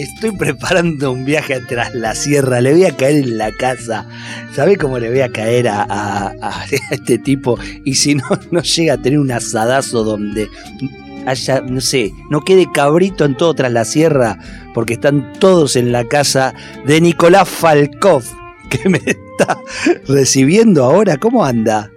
Estoy preparando un viaje tras la sierra. Le voy a caer en la casa. ¿Sabe cómo le voy a caer a, este tipo? Y si no, no llega a tener un asadazo donde haya, no sé, no quede cabrito en todo tras la sierra, porque están todos en la casa de Nicolás Falkov, que me está recibiendo ahora. ¿Cómo anda?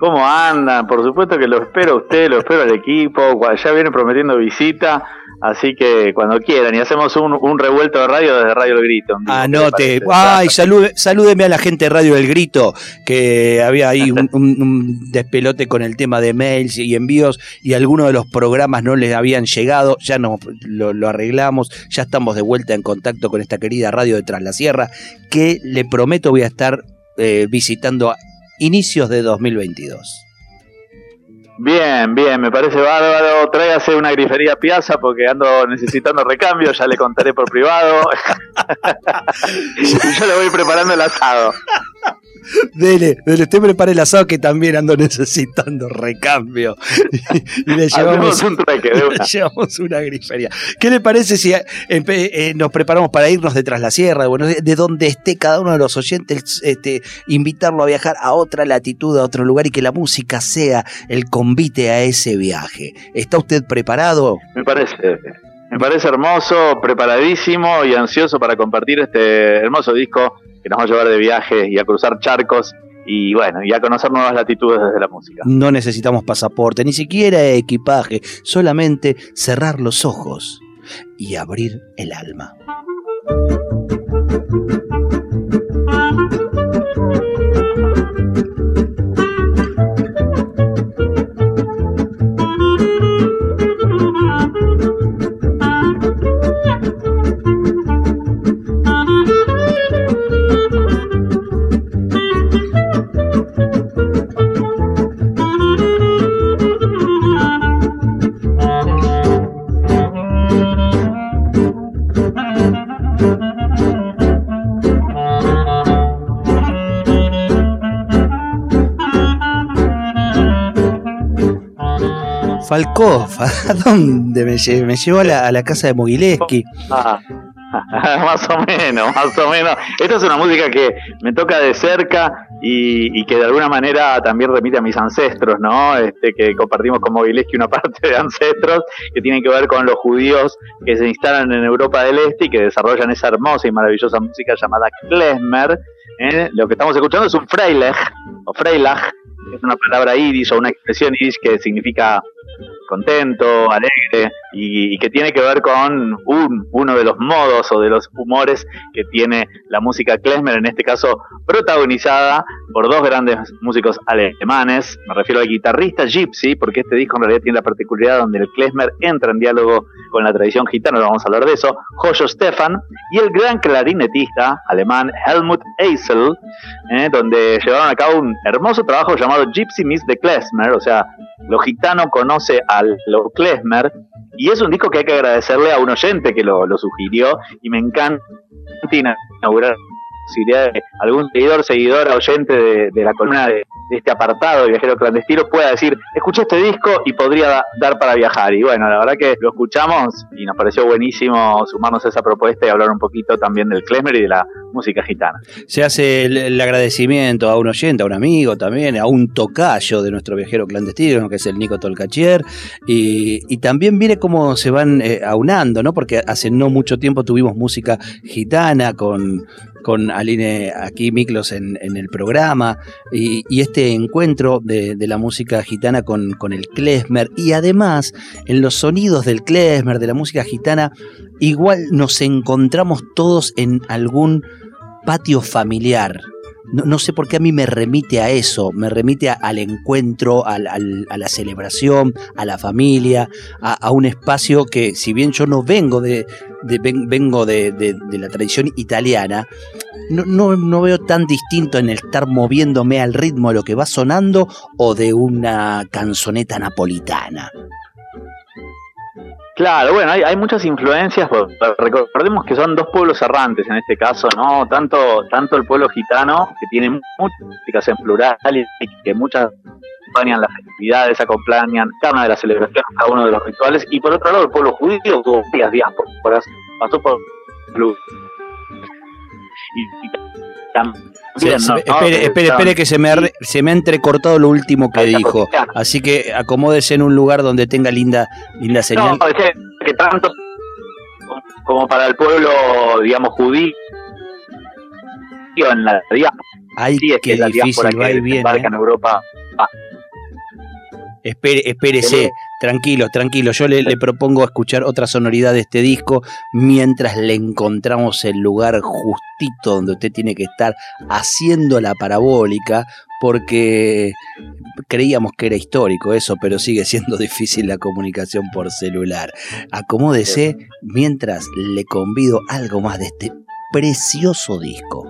¿Cómo anda? Por supuesto que lo espero a usted, lo espero al equipo. Ya viene prometiendo visita. Así que cuando quieran, y hacemos un, revuelto de radio desde Radio El Grito. Anote. Ay, salude, salúdeme a la gente de Radio El Grito, que había ahí un, despelote con el tema de mails y envíos, y algunos de los programas no les habían llegado. Ya nos lo, arreglamos, ya estamos de vuelta en contacto con esta querida radio de Tras la Sierra, que le prometo voy a estar eh, visitando a inicios de 2022. Bien, bien, me parece bárbaro. Tráigase una grifería Piazza porque ando necesitando recambio, ya le contaré por privado. y yo le voy preparando el asado. Dele, dele, usted prepare el asado que también ando necesitando recambio. Y, le llevamos, un trueque, una. llevamos una grifería. ¿Qué le parece si eh, eh, nos preparamos para irnos detrás de la sierra? Bueno, de, donde esté cada uno de los oyentes, este, invitarlo a viajar a otra latitud, a otro lugar y que la música sea el convite a ese viaje. ¿Está usted preparado? Me parece. Me parece hermoso, preparadísimo y ansioso para compartir este hermoso disco que nos va a llevar de viaje y a cruzar charcos y bueno, y a conocer nuevas latitudes desde la música. No necesitamos pasaporte, ni siquiera equipaje, solamente cerrar los ojos y abrir el alma. Falkov, ¿a dónde me llevó? Me llevó a la, casa de Mogileski. Ah, más o menos, más o menos. Esta es una música que me toca de cerca y, que de alguna manera también remite a mis ancestros, ¿no? Este, que compartimos con Mogileski una parte de ancestros que tienen que ver con los judíos que se instalan en Europa del Este y que desarrollan esa hermosa y maravillosa música llamada klezmer. ¿eh? Lo que estamos escuchando es un freilech o freilach, es una palabra iris o una expresión iris que significa contento, alegre, y, que tiene que ver con un, uno de los modos o de los humores que tiene la música klezmer, en este caso protagonizada por dos grandes músicos alemanes, me refiero al guitarrista Gypsy, porque este disco en realidad tiene la particularidad donde el klezmer entra en diálogo con la tradición gitana, vamos a hablar de eso, Jojo Stefan, y el gran clarinetista alemán Helmut Eisel, eh, donde llevaron a cabo un hermoso trabajo llamado Gypsy Miss the Klezmer, o sea, lo gitano conoce al lo klezmer, y es un disco que hay que agradecerle a un oyente que lo, sugirió, y me encanta inaugurar posibilidad de algún seguidor, seguidora, oyente de, la columna de, este apartado de Viajero Clandestino pueda decir, escuché este disco y podría dar para viajar. Y bueno, la verdad que lo escuchamos y nos pareció buenísimo sumarnos a esa propuesta y hablar un poquito también del Klezmer y de la música gitana. Se hace el, agradecimiento a un oyente, a un amigo también, a un tocayo de nuestro viajero clandestino, que es el Nico Tolcachier, y, también viene cómo se van eh, aunando, ¿no? Porque hace no mucho tiempo tuvimos música gitana con, con Aline aquí Miklos en, el programa y, este encuentro de, la música gitana con, con, el klezmer y además en los sonidos del klezmer, de la música gitana, igual nos encontramos todos en algún patio familiar no, sé por qué a mí me remite a eso, me remite al encuentro, a la celebración, a la familia, a, un espacio que si bien yo no vengo de, vengo de, la tradición italiana, no, no, veo tan distinto en estar moviéndome al ritmo de lo que va sonando o de una canzoneta napolitana. Claro, bueno, hay, muchas influencias, recordemos que son dos pueblos errantes en este caso, ¿no? Tanto, tanto el pueblo gitano, que tiene músicas en plural y que muchas acompañan las festividades, acompañan cada una de las celebraciones, cada uno de los rituales, y por otro lado el pueblo judío tuvo varias diásporas, pasó por y espere, espere, espere, que se me, ha, se me ha entrecortado lo último que dijo. Así que acomódese en un lugar donde tenga linda, linda señal. No, es que, tanto como para el pueblo, digamos, judío, en la diáspora. Ay, sí, es que la difícil, va y viene. en Europa. Ah. Espere, espérese, tranquilo, tranquilo. Yo le, le, propongo escuchar otra sonoridad de este disco mientras le encontramos el lugar justito donde usted tiene que estar haciendo la parabólica, porque creíamos que era histórico eso, pero sigue siendo difícil la comunicación por celular. Acomódese mientras le convido algo más de este precioso disco.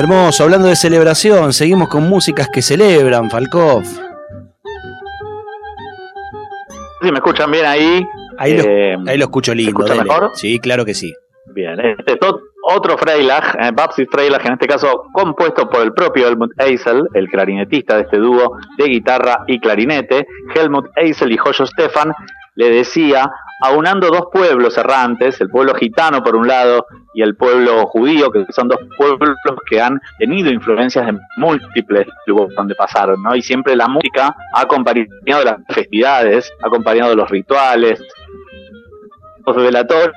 Hermoso, hablando de celebración, seguimos con músicas que celebran, Falkov. Si me escuchan bien ahí. Ahí, lo, eh, escucho lindo. mejor? Sí, claro que sí. Bien, este es otro Freilag, eh, Babsi en este caso compuesto por el propio Helmut Eisel, el clarinetista de este dúo de guitarra y clarinete. Helmut Eisel y Jojo Stefan le decía aunando dos pueblos errantes, el pueblo gitano por un lado y el pueblo judío, que son dos pueblos que han tenido influencias en múltiples lugares donde pasaron, ¿no? Y siempre la música ha acompañado las festividades, ha acompañado los rituales, los velatorios,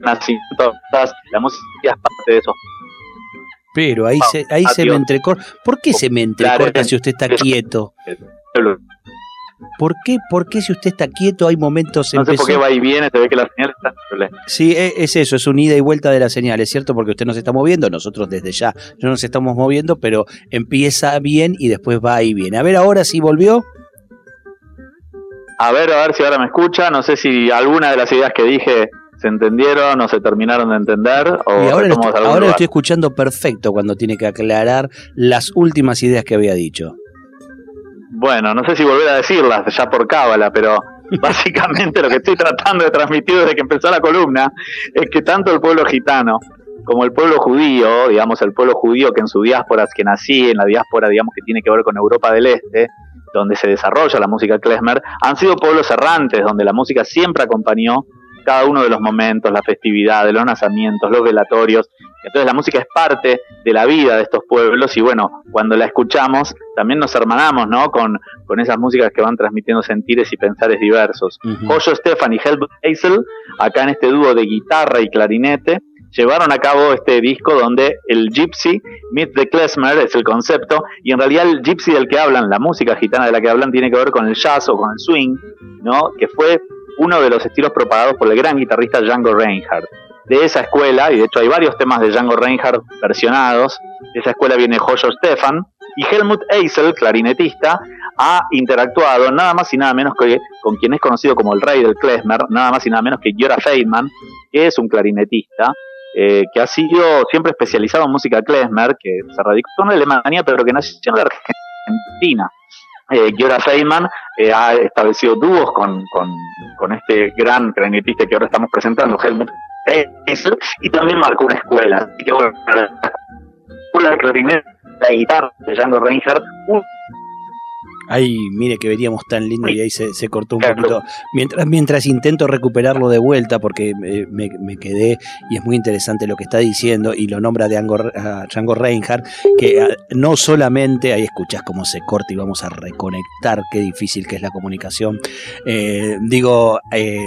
la música es parte de esos pero ahí se, ahí se me entrecorta. ¿Por qué se me entrecorta si usted está quieto? ¿Por qué, ¿Por qué si usted está quieto hay momentos... No sé por qué va y viene, se ve que la señal está... Sí, e, es eso, es un ida y vuelta de la señal, es cierto, porque usted nos está moviendo, nosotros desde ya no nos estamos moviendo, pero empieza bien y después va y viene. A ver, ahora sí volvió. A ver, a ver si ahora me escucha, no sé si alguna de las ideas que dije se entendieron o se terminaron de entender. O y ahora, estoy, ahora lo estoy escuchando perfecto cuando tiene que aclarar las últimas ideas que había dicho bueno, no sé si volver a decirlas ya por cábala, pero básicamente lo que estoy tratando de transmitir desde que empezó la columna es que tanto el pueblo gitano como el pueblo judío, digamos el pueblo judío que en su diáspora, que nací en la diáspora, digamos que tiene que ver con Europa del Este, donde se desarrolla la música klezmer, han sido pueblos errantes, donde la música siempre acompañó cada uno de los momentos, las festividades, los nacimientos, los velatorios. Entonces la música es parte de la vida de estos pueblos y bueno, cuando la escuchamos también nos hermanamos, ¿no? Con, con esas músicas que van transmitiendo sentires y pensares diversos. Uh Stefan y Helmut Eisel, acá en este dúo de guitarra y clarinete, llevaron a cabo este disco donde el gypsy meet the klezmer es el concepto y en realidad el gypsy del que hablan, la música gitana de la que hablan tiene que ver con el jazz o con el swing, ¿no? Que fue uno de los estilos propagados por el gran guitarrista Django Reinhardt. De esa escuela, y de hecho hay varios temas de Django Reinhardt versionados, de esa escuela viene Jojo Stefan, y Helmut Eisel, clarinetista, ha interactuado nada más y nada menos que con quien es conocido como el rey del klezmer, nada más y nada menos que Giora Feynman, que es un clarinetista, eh, que ha sido siempre especializado en música klezmer, que se radicó en Alemania, pero que nació en Argentina. Eh, Giora Feynman eh, ha establecido dúos con, con, este gran clarinetista que ahora estamos presentando, Helmut y también marcó una escuela. Así que bueno, la guitarra de Django Reinhardt, Ay, mire que veríamos tan lindo y ahí se, cortó un poquito. Mientras, mientras intento recuperarlo de vuelta, porque me, quedé y es muy interesante lo que está diciendo y lo nombra de Django Reinhardt, que ah, no solamente, ahí escuchás cómo se corta y vamos a reconectar, qué difícil que es la comunicación. Eh, digo, eh,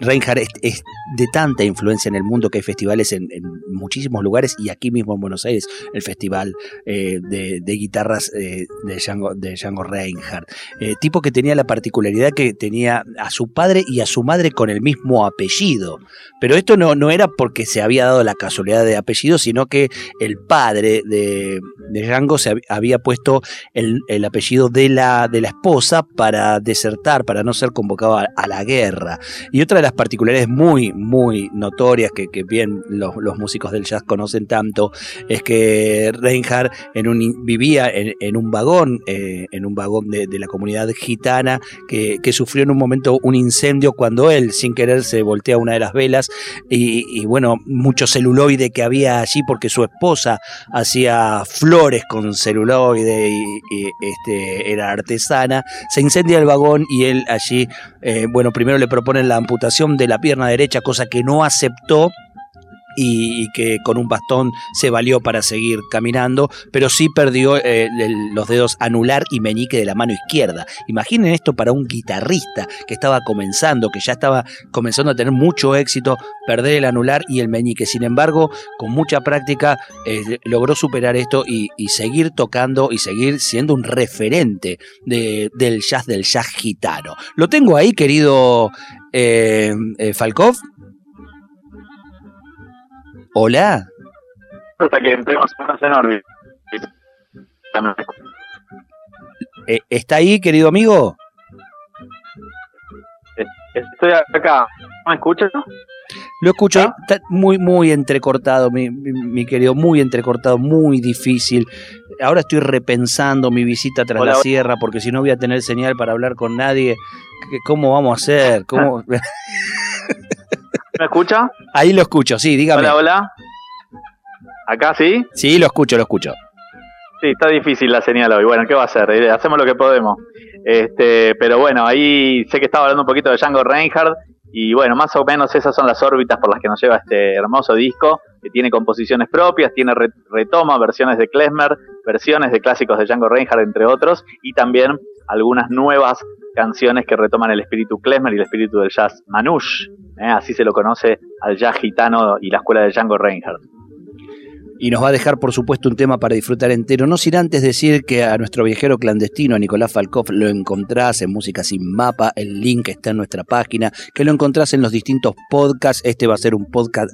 Reinhardt es, de tanta influencia en el mundo que hay festivales en, muchísimos lugares y aquí mismo en Buenos Aires, el festival eh, de, guitarras eh, de, Django, de Django Reinhardt. Eh, tipo que tenía la particularidad que tenía a su padre y a su madre con el mismo apellido. Pero esto no, no era porque se había dado la casualidad de apellido, sino que el padre de, Django se había puesto el, apellido de la, de la esposa para desertar, para no ser convocado a, a la guerra. Y otra de las particularidades muy, muy notorias que, bien los, músicos del jazz conocen tanto es que Reinhardt en un, vivía en, un vagón, eh, en un vagón de, la comunidad gitana que, sufrió en un momento un incendio cuando él sin querer se voltea una de las velas y, bueno, mucho celuloide que había allí porque su esposa hacía flores con celuloide y, este, era artesana, se incendia el vagón y él allí, eh, bueno, primero le proponen la amputación de la pierna derecha, cosa que no aceptó y, que con un bastón se valió para seguir caminando, pero sí perdió eh, los dedos anular y meñique de la mano izquierda. Imaginen esto para un guitarrista que estaba comenzando, que ya estaba comenzando a tener mucho éxito, perder el anular y el meñique. Sin embargo, con mucha práctica eh, logró superar esto y, seguir tocando y seguir siendo un referente del jazz, del jazz gitano. Lo tengo ahí, querido eh, eh, Falkov. Hola. Hasta que entremos en eh, ¿Está ahí, querido amigo? Estoy acá. ¿Me escuchas? Lo escucho, ¿Ah? está muy, muy entrecortado, mi, mi, querido, muy entrecortado, muy difícil. Ahora estoy repensando mi visita tras la sierra, porque si no voy a tener señal para hablar con nadie. ¿Cómo vamos a hacer? ¿Cómo? ¿Me escucha? Ahí lo escucho, sí, dígame. Hola, hola. ¿Acá sí? Sí, lo escucho, lo escucho. Sí, está difícil la señal hoy. Bueno, ¿qué va a hacer? Eh, hacemos lo que podemos. Este, pero bueno, ahí sé que estaba hablando un poquito de Django Reinhardt y bueno, más o menos esas son las órbitas por las que nos lleva este hermoso disco, que tiene composiciones propias, tiene retoma versiones de Klezmer, versiones de clásicos de Django Reinhardt, entre otros, y también algunas nuevas canciones que retoman el espíritu klezmer y el espíritu del jazz manouche, ¿eh? así se lo conoce al jazz gitano y la escuela de Django Reinhardt y nos va a dejar por supuesto un tema para disfrutar entero, no sin antes decir que a nuestro viajero clandestino, Nicolás Falkov, lo encontrás en Música Sin Mapa, el link está en nuestra página, que lo encontrás en los distintos podcasts, este va a ser un podcast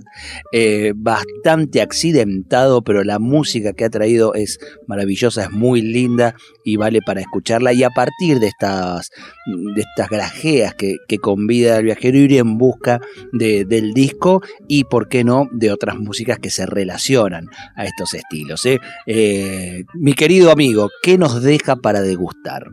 eh, bastante accidentado, pero la música que ha traído es maravillosa, es muy linda y vale para escucharla. Y a partir de estas, de estas grajeas que, convida al viajero ir en busca del disco y por qué no de otras músicas que se relacionan a estos estilos. ¿eh? Eh, mi querido amigo, ¿qué nos deja para degustar?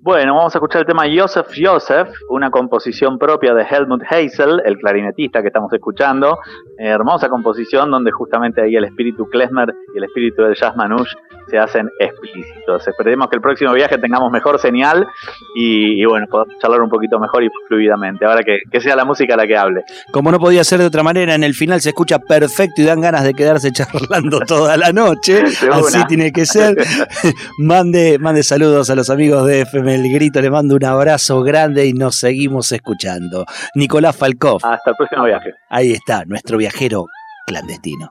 Bueno, vamos a escuchar el tema Joseph Joseph, una composición propia de Helmut Heysel, el clarinetista que estamos escuchando. hermosa composición donde justamente ahí el espíritu klezmer y el espíritu del jazz manouche se hacen explícitos. Esperemos que el próximo viaje tengamos mejor señal y, bueno, podamos charlar un poquito mejor y fluidamente. Ahora que, que, sea la música la que hable. Como no podía ser de otra manera, en el final se escucha perfecto y dan ganas de quedarse charlando toda la noche. Así tiene que ser. mande, mande saludos a los amigos de FM el grito, le mando un abrazo grande y nos seguimos escuchando. Nicolás Falkov. Hasta el próximo viaje. Ahí está, nuestro viajero clandestino.